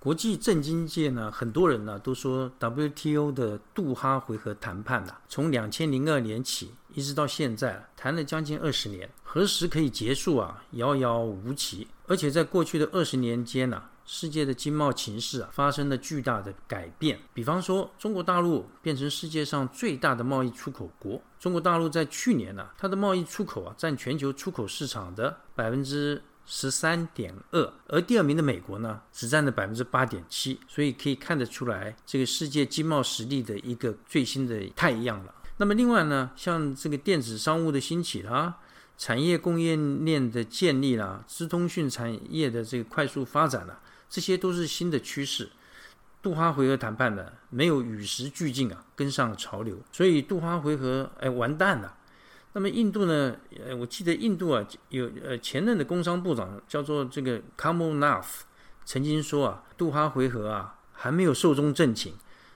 国际政经界呢，很多人呢都说 WTO 的杜哈回合谈判呐，从两千零二年起一直到现在，谈了将近二十年，何时可以结束啊？遥遥无期。而且在过去的二十年间呢，世界的经贸情势啊发生了巨大的改变。比方说，中国大陆变成世界上最大的贸易出口国。中国大陆在去年呢，它的贸易出口啊占全球出口市场的百分之。十三点二，而第二名的美国呢，只占了百分之八点七，所以可以看得出来，这个世界经贸实力的一个最新的太阳了。那么另外呢，像这个电子商务的兴起啦，产业供应链的建立啦，资通讯产业的这个快速发展啦，这些都是新的趋势。杜哈回合谈判呢，没有与时俱进啊，跟上潮流，所以杜哈回合哎完蛋了。那么印度呢？呃，我记得印度啊，有呃前任的工商部长叫做这个 Kamal Nath，曾经说啊，杜哈回合啊还没有寿终正寝，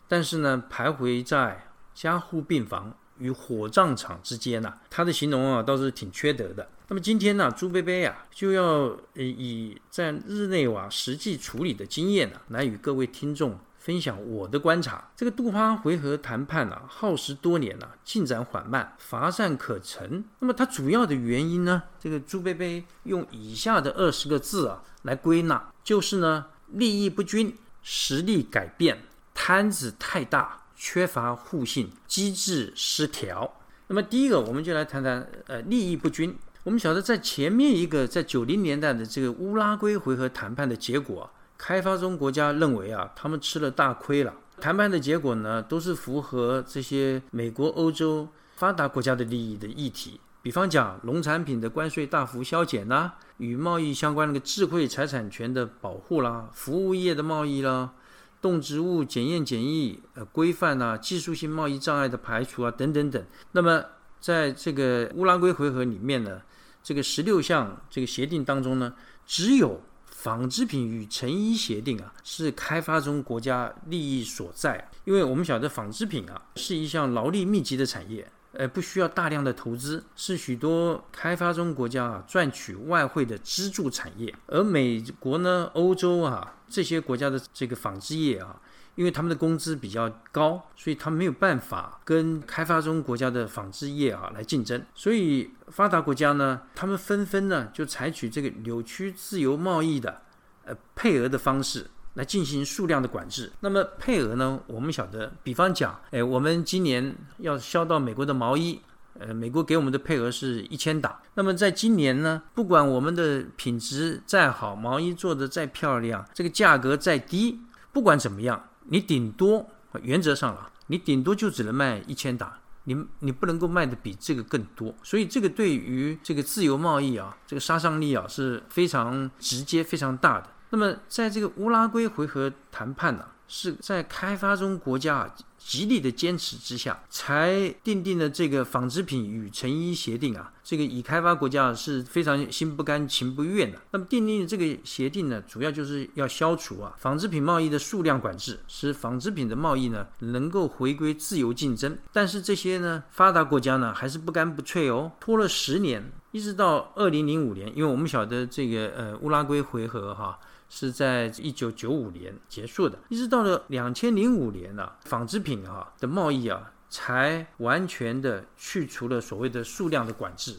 但是呢，徘徊在加护病房与火葬场之间呐。他的形容啊倒是挺缺德的。那么今天呢，朱贝贝啊就要呃以在日内瓦实际处理的经验呢，来与各位听众。分享我的观察，这个杜哈回合谈判啊，耗时多年啊，进展缓慢，乏善可陈。那么它主要的原因呢？这个朱贝贝用以下的二十个字啊来归纳，就是呢，利益不均，实力改变，摊子太大，缺乏互信，机制失调。那么第一个，我们就来谈谈呃利益不均。我们晓得在前面一个在九零年代的这个乌拉圭回合谈判的结果。开发中国家认为啊，他们吃了大亏了。谈判的结果呢，都是符合这些美国、欧洲发达国家的利益的议题。比方讲，农产品的关税大幅削减啦，与贸易相关那个智慧财产权的保护啦，服务业的贸易啦，动植物检验检疫呃规范呐，技术性贸易障碍的排除啊，等等等。那么，在这个乌拉圭回合里面呢，这个十六项这个协定当中呢，只有。纺织品与成衣协定啊，是开发中国家利益所在。因为我们晓得纺织品啊是一项劳力密集的产业，呃，不需要大量的投资，是许多开发中国家啊赚取外汇的支柱产业。而美国呢、欧洲啊这些国家的这个纺织业啊。因为他们的工资比较高，所以他们没有办法跟开发中国家的纺织业啊来竞争。所以发达国家呢，他们纷纷呢就采取这个扭曲自由贸易的呃配额的方式来进行数量的管制。那么配额呢，我们晓得，比方讲，哎，我们今年要销到美国的毛衣，呃，美国给我们的配额是一千打。那么在今年呢，不管我们的品质再好，毛衣做的再漂亮，这个价格再低，不管怎么样。你顶多原则上了，你顶多就只能卖一千打，你你不能够卖的比这个更多，所以这个对于这个自由贸易啊，这个杀伤力啊是非常直接、非常大的。那么在这个乌拉圭回合谈判呢，是在开发中国家。极力的坚持之下，才订定了这个纺织品与成衣协定啊。这个已开发国家是非常心不甘情不愿的。那么订定的这个协定呢，主要就是要消除啊纺织品贸易的数量管制，使纺织品的贸易呢能够回归自由竞争。但是这些呢发达国家呢还是不干不脆哦，拖了十年，一直到二零零五年，因为我们晓得这个呃乌拉圭回合哈。是在一九九五年结束的，一直到了两千零五年呢，纺织品啊的贸易啊才完全的去除了所谓的数量的管制。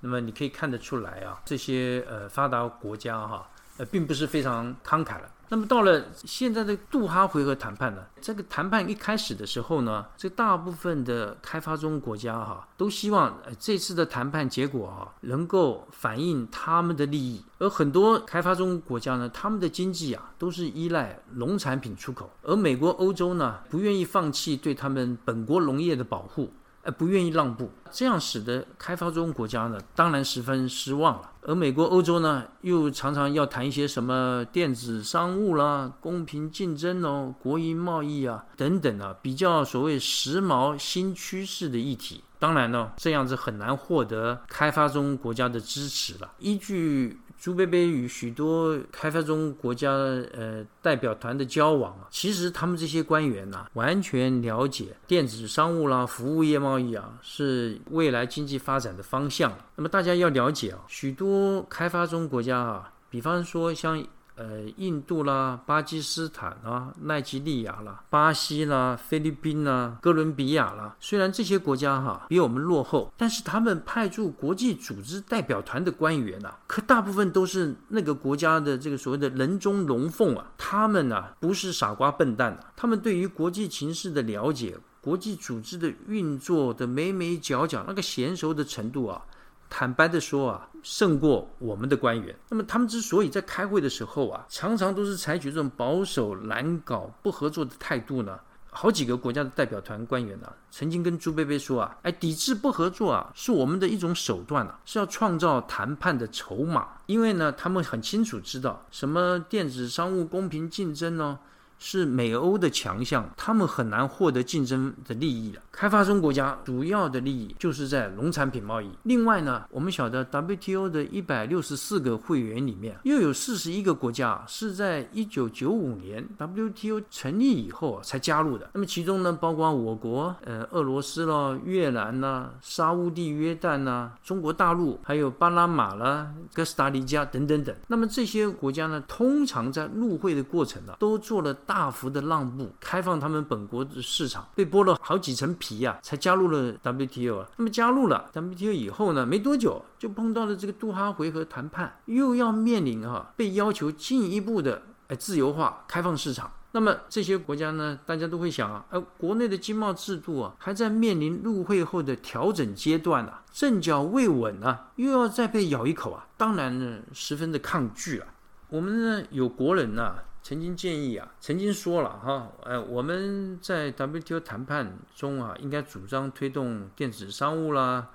那么你可以看得出来啊，这些呃发达国家哈呃并不是非常慷慨了。那么到了现在的杜哈回合谈判呢，这个谈判一开始的时候呢，这大部分的开发中国家哈都希望这次的谈判结果啊能够反映他们的利益，而很多开发中国家呢，他们的经济啊都是依赖农产品出口，而美国、欧洲呢不愿意放弃对他们本国农业的保护。呃，不愿意让步，这样使得开发中国家呢，当然十分失望了。而美国、欧洲呢，又常常要谈一些什么电子商务啦、公平竞争哦、国营贸易啊等等啊，比较所谓时髦新趋势的议题。当然呢，这样子很难获得开发中国家的支持了。依据朱贝贝与许多开发中国家呃代表团的交往啊，其实他们这些官员呐，完全了解电子商务啦、服务业贸易啊是未来经济发展的方向。那么大家要了解啊，许多开发中国家啊，比方说像。呃，印度啦、巴基斯坦啦、奈及利亚啦、巴西啦、菲律宾啦、哥伦比亚啦，虽然这些国家哈比我们落后，但是他们派驻国际组织代表团的官员呐，可大部分都是那个国家的这个所谓的人中龙凤啊。他们呐不是傻瓜笨蛋啊，他们对于国际情势的了解、国际组织的运作的每每角角，那个娴熟的程度啊。坦白的说啊，胜过我们的官员。那么他们之所以在开会的时候啊，常常都是采取这种保守、难搞、不合作的态度呢？好几个国家的代表团官员呢，曾经跟朱贝贝说啊，哎，抵制不合作啊，是我们的一种手段啊，是要创造谈判的筹码。因为呢，他们很清楚知道什么电子商务公平竞争呢？是美欧的强项，他们很难获得竞争的利益了。开发中国家主要的利益就是在农产品贸易。另外呢，我们晓得 WTO 的一百六十四个会员里面，又有四十一个国家是在一九九五年 WTO 成立以后才加入的。那么其中呢，包括我国、呃俄罗斯啦、越南呐、沙乌地约旦呐、中国大陆，还有巴拿马啦、哥斯达黎加等等等。那么这些国家呢，通常在入会的过程呢，都做了。大幅的让步，开放他们本国的市场，被剥了好几层皮呀，才加入了 WTO 啊。那么加入了 WTO 以后呢，没多久就碰到了这个杜哈回合谈判，又要面临哈被要求进一步的哎自由化、开放市场。那么这些国家呢，大家都会想啊，呃，国内的经贸制度啊，还在面临入会后的调整阶段啊，阵脚未稳啊，又要再被咬一口啊，当然呢，十分的抗拒啊。我们呢，有国人呐。曾经建议啊，曾经说了哈，哎，我们在 WTO 谈判中啊，应该主张推动电子商务啦，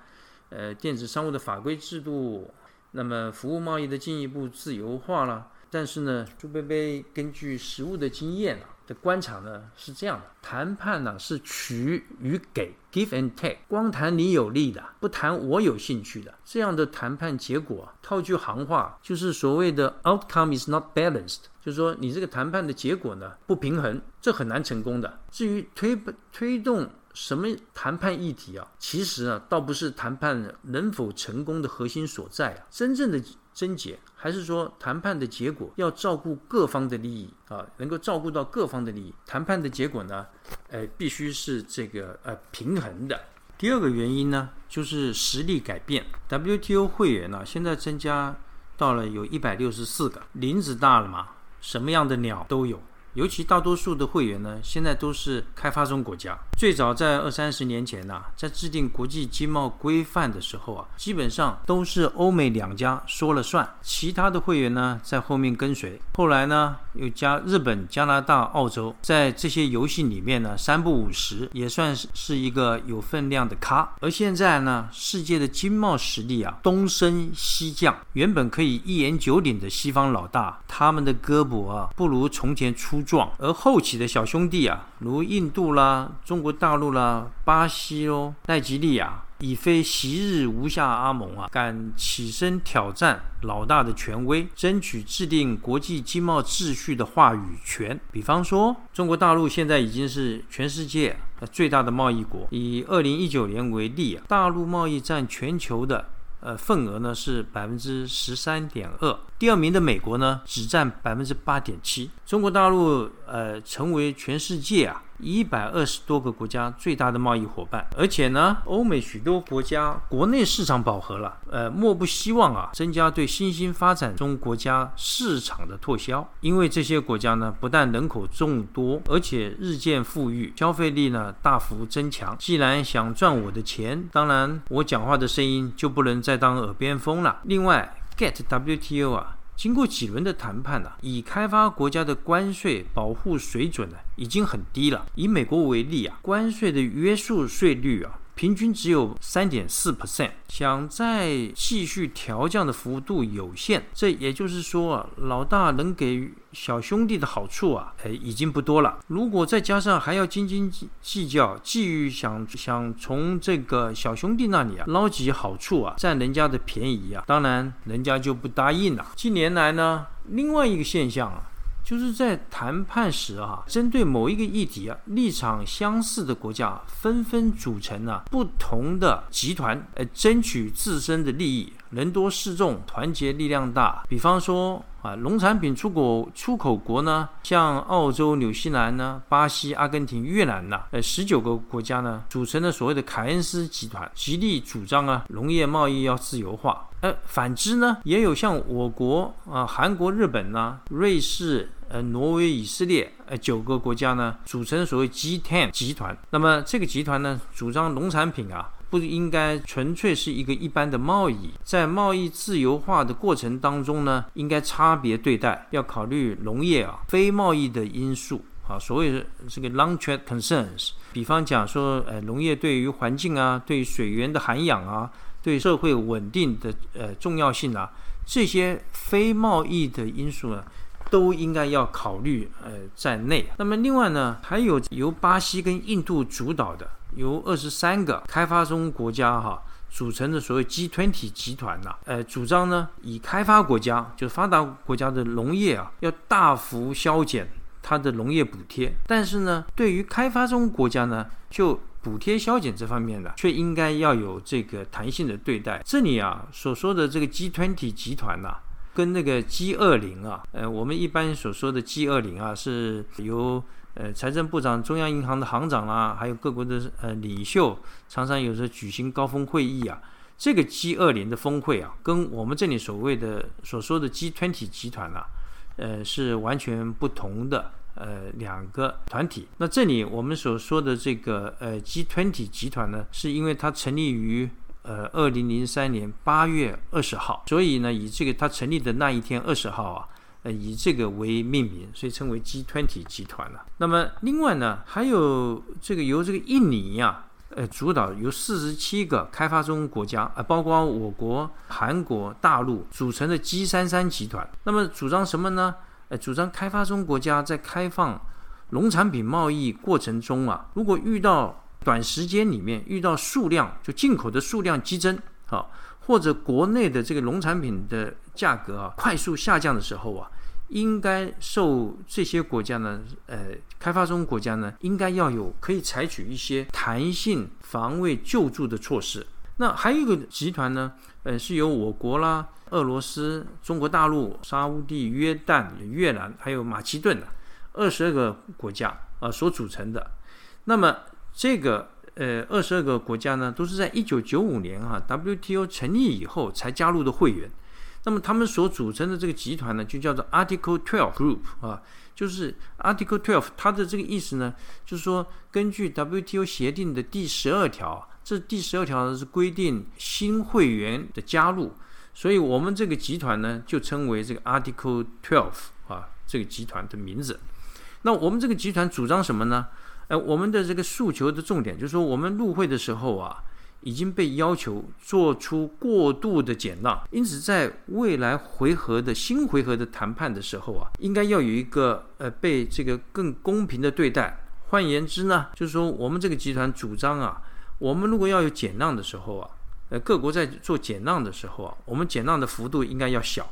呃，电子商务的法规制度，那么服务贸易的进一步自由化啦。但是呢，朱贝贝根据实务的经验啊。的观察呢是这样的，谈判呢是取与给，give and take，光谈你有利的，不谈我有兴趣的，这样的谈判结果，套句行话就是所谓的 outcome is not balanced，就是说你这个谈判的结果呢不平衡，这很难成功的。至于推推动什么谈判议题啊，其实啊倒不是谈判能否成功的核心所在啊，真正的。症结，还是说谈判的结果要照顾各方的利益啊，能够照顾到各方的利益。谈判的结果呢，呃，必须是这个呃平衡的。第二个原因呢，就是实力改变。WTO 会员呢，现在增加到了有一百六十四个，林子大了嘛，什么样的鸟都有。尤其大多数的会员呢，现在都是开发中国家。最早在二三十年前呐，在制定国际经贸规范的时候啊，基本上都是欧美两家说了算，其他的会员呢在后面跟随。后来呢，又加日本、加拿大、澳洲，在这些游戏里面呢，三不五十也算是是一个有分量的咖。而现在呢，世界的经贸实力啊，东升西降，原本可以一言九鼎的西方老大，他们的胳膊啊，不如从前粗壮，而后起的小兄弟啊，如印度啦、中国大陆啦、巴西喽、奈及利亚，已非昔日无下阿蒙啊，敢起身挑战老大的权威，争取制定国际经贸秩序的话语权。比方说，中国大陆现在已经是全世界最大的贸易国，以二零一九年为例啊，大陆贸易占全球的。呃，份额呢是百分之十三点二，第二名的美国呢只占百分之八点七，中国大陆呃成为全世界啊。一百二十多个国家最大的贸易伙伴，而且呢，欧美许多国家国内市场饱和了，呃，莫不希望啊，增加对新兴发展中国家市场的拓销，因为这些国家呢，不但人口众多，而且日渐富裕，消费力呢大幅增强。既然想赚我的钱，当然我讲话的声音就不能再当耳边风了。另外，Get WTO 啊。经过几轮的谈判呢，以开发国家的关税保护水准呢，已经很低了。以美国为例啊，关税的约束税率啊，平均只有三点四 percent，想再继续调降的幅度有限。这也就是说，老大能给小兄弟的好处啊，哎，已经不多了。如果再加上还要斤斤计较，觊觎想想从这个小兄弟那里啊捞几好处啊，占人家的便宜啊，当然人家就不答应了。近年来呢，另外一个现象啊。就是在谈判时啊，针对某一个议题啊，立场相似的国家纷纷组成了不同的集团，呃，争取自身的利益。人多势众，团结力量大。比方说啊，农产品出口出口国呢，像澳洲、纽西兰呢、巴西、阿根廷、越南呐，呃，十九个国家呢，组成了所谓的凯恩斯集团，极力主张啊，农业贸易要自由化。呃，反之呢，也有像我国啊、韩国、日本呐、瑞士、呃、挪威、以色列呃九个国家呢，组成所谓 G10 集团。那么这个集团呢，主张农产品啊。不应该纯粹是一个一般的贸易，在贸易自由化的过程当中呢，应该差别对待，要考虑农业啊非贸易的因素啊，所谓的这个 long trade concerns，比方讲说，呃，农业对于环境啊，对水源的涵养啊，对社会稳定的呃重要性啊，这些非贸易的因素呢，都应该要考虑呃在内。那么另外呢，还有由巴西跟印度主导的。由二十三个开发中国家哈组成的所谓 G20 集团呐，呃，主张呢以开发国家就是发达国家的农业啊，要大幅削减它的农业补贴，但是呢，对于开发中国家呢，就补贴削减这方面的，却应该要有这个弹性的对待。这里啊所说的这个 G20 集团呐，跟那个 G20 啊，呃，我们一般所说的 G20 啊，是由呃，财政部长、中央银行的行长啦，还有各国的呃领袖，常常有时候举行高峰会议啊。这个 G 二零的峰会啊，跟我们这里所谓的所说的 G twenty 集团啊，呃，是完全不同的呃两个团体。那这里我们所说的这个呃 G twenty 集团呢，是因为它成立于呃二零零三年八月二十号，所以呢，以这个它成立的那一天二十号啊。呃，以这个为命名，所以称为 G20 集团了。那么，另外呢，还有这个由这个印尼呀，呃，主导由四十七个开发中国家，呃，包括我国、韩国、大陆组成的 G33 集团。那么，主张什么呢？呃，主张开发中国家在开放农产品贸易过程中啊，如果遇到短时间里面遇到数量就进口的数量激增，啊。或者国内的这个农产品的价格啊快速下降的时候啊，应该受这些国家呢，呃，开发中国家呢，应该要有可以采取一些弹性防卫救助的措施。那还有一个集团呢，呃，是由我国啦、俄罗斯、中国大陆、沙地、约旦、越南还有马其顿的二十二个国家啊所组成的。那么这个。呃，二十二个国家呢，都是在一九九五年哈 WTO 成立以后才加入的会员。那么他们所组成的这个集团呢，就叫做 Article Twelve Group 啊，就是 Article Twelve，它的这个意思呢，就是说根据 WTO 协定的第十二条，这第十二条是规定新会员的加入，所以我们这个集团呢，就称为这个 Article Twelve 啊，这个集团的名字。那我们这个集团主张什么呢？呃，我们的这个诉求的重点就是说，我们入会的时候啊，已经被要求做出过度的减让，因此在未来回合的新回合的谈判的时候啊，应该要有一个呃被这个更公平的对待。换言之呢，就是说我们这个集团主张啊，我们如果要有减让的时候啊，呃，各国在做减让的时候啊，我们减让的幅度应该要小。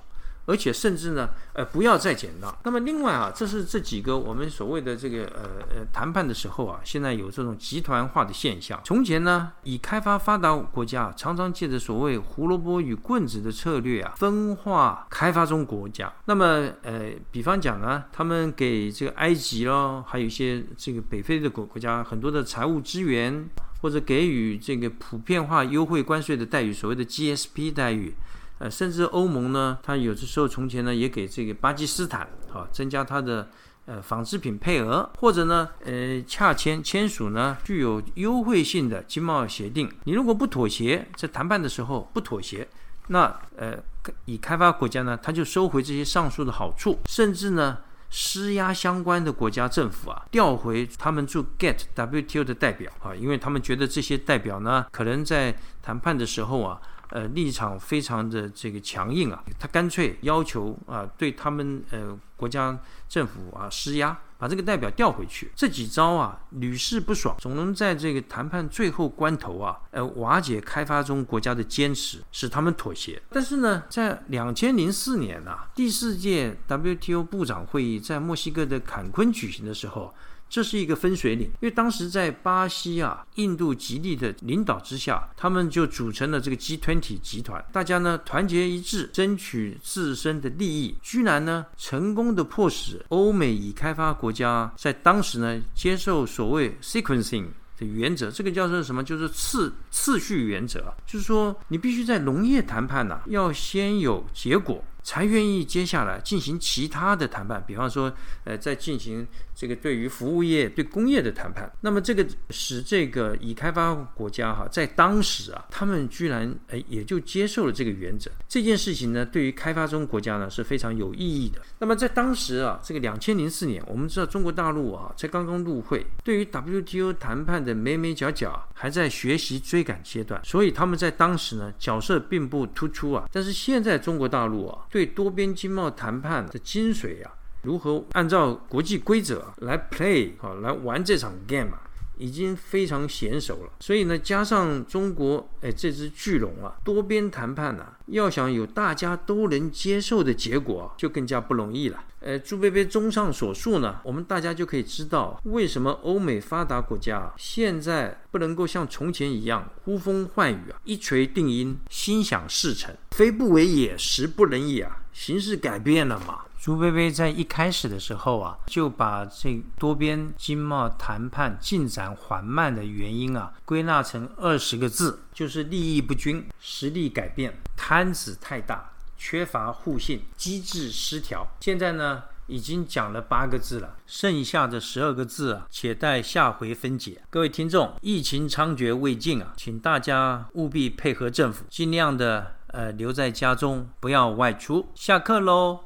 而且甚至呢，呃，不要再减让。那么另外啊，这是这几个我们所谓的这个呃呃谈判的时候啊，现在有这种集团化的现象。从前呢，以开发发达国家常常借着所谓胡萝卜与棍子的策略啊，分化开发中国家。那么呃，比方讲呢，他们给这个埃及咯，还有一些这个北非的国国家很多的财务资源，或者给予这个普遍化优惠关税的待遇，所谓的 GSP 待遇。呃，甚至欧盟呢，它有的时候从前呢也给这个巴基斯坦啊增加它的呃纺织品配额，或者呢呃洽签签署呢具有优惠性的经贸协定。你如果不妥协，在谈判的时候不妥协，那呃以开发国家呢，他就收回这些上述的好处，甚至呢施压相关的国家政府啊，调回他们驻 Get WTO 的代表啊，因为他们觉得这些代表呢，可能在谈判的时候啊。呃，立场非常的这个强硬啊，他干脆要求啊，对他们呃国家政府啊施压，把这个代表调回去。这几招啊屡试不爽，总能在这个谈判最后关头啊，呃瓦解开发中国家的坚持，使他们妥协。但是呢，在两千零四年啊，第四届 WTO 部长会议在墨西哥的坎昆举行的时候。这是一个分水岭，因为当时在巴西啊、印度、吉利的领导之下，他们就组成了这个 G20 集团，大家呢团结一致，争取自身的利益，居然呢成功的迫使欧美已开发国家在当时呢接受所谓 sequencing 的原则，这个叫做什么？就是次次序原则，就是说你必须在农业谈判呢要先有结果。才愿意接下来进行其他的谈判，比方说，呃，在进行这个对于服务业、对工业的谈判。那么，这个使这个已开发国家哈，在当时啊，他们居然哎也就接受了这个原则。这件事情呢，对于开发中国家呢是非常有意义的。那么，在当时啊，这个两千零四年，我们知道中国大陆啊才刚刚入会，对于 WTO 谈判的眉眉角角还在学习追赶阶段，所以他们在当时呢角色并不突出啊。但是现在中国大陆啊。对对多边经贸谈判的精髓啊，如何按照国际规则来 play 啊，来玩这场 game 啊，已经非常娴熟了。所以呢，加上中国哎这只巨龙啊，多边谈判呢，要想有大家都能接受的结果，就更加不容易了。呃，朱贝贝综上所述呢，我们大家就可以知道，为什么欧美发达国家现在不能够像从前一样呼风唤雨啊，一锤定音，心想事成。非不为也，时不能也啊！形势改变了嘛。朱薇薇在一开始的时候啊，就把这多边经贸谈判进展缓慢的原因啊，归纳成二十个字，就是利益不均、实力改变、摊子太大、缺乏互信、机制失调。现在呢，已经讲了八个字了，剩下的十二个字啊，且待下回分解。各位听众，疫情猖獗未尽啊，请大家务必配合政府，尽量的。呃，留在家中，不要外出。下课喽。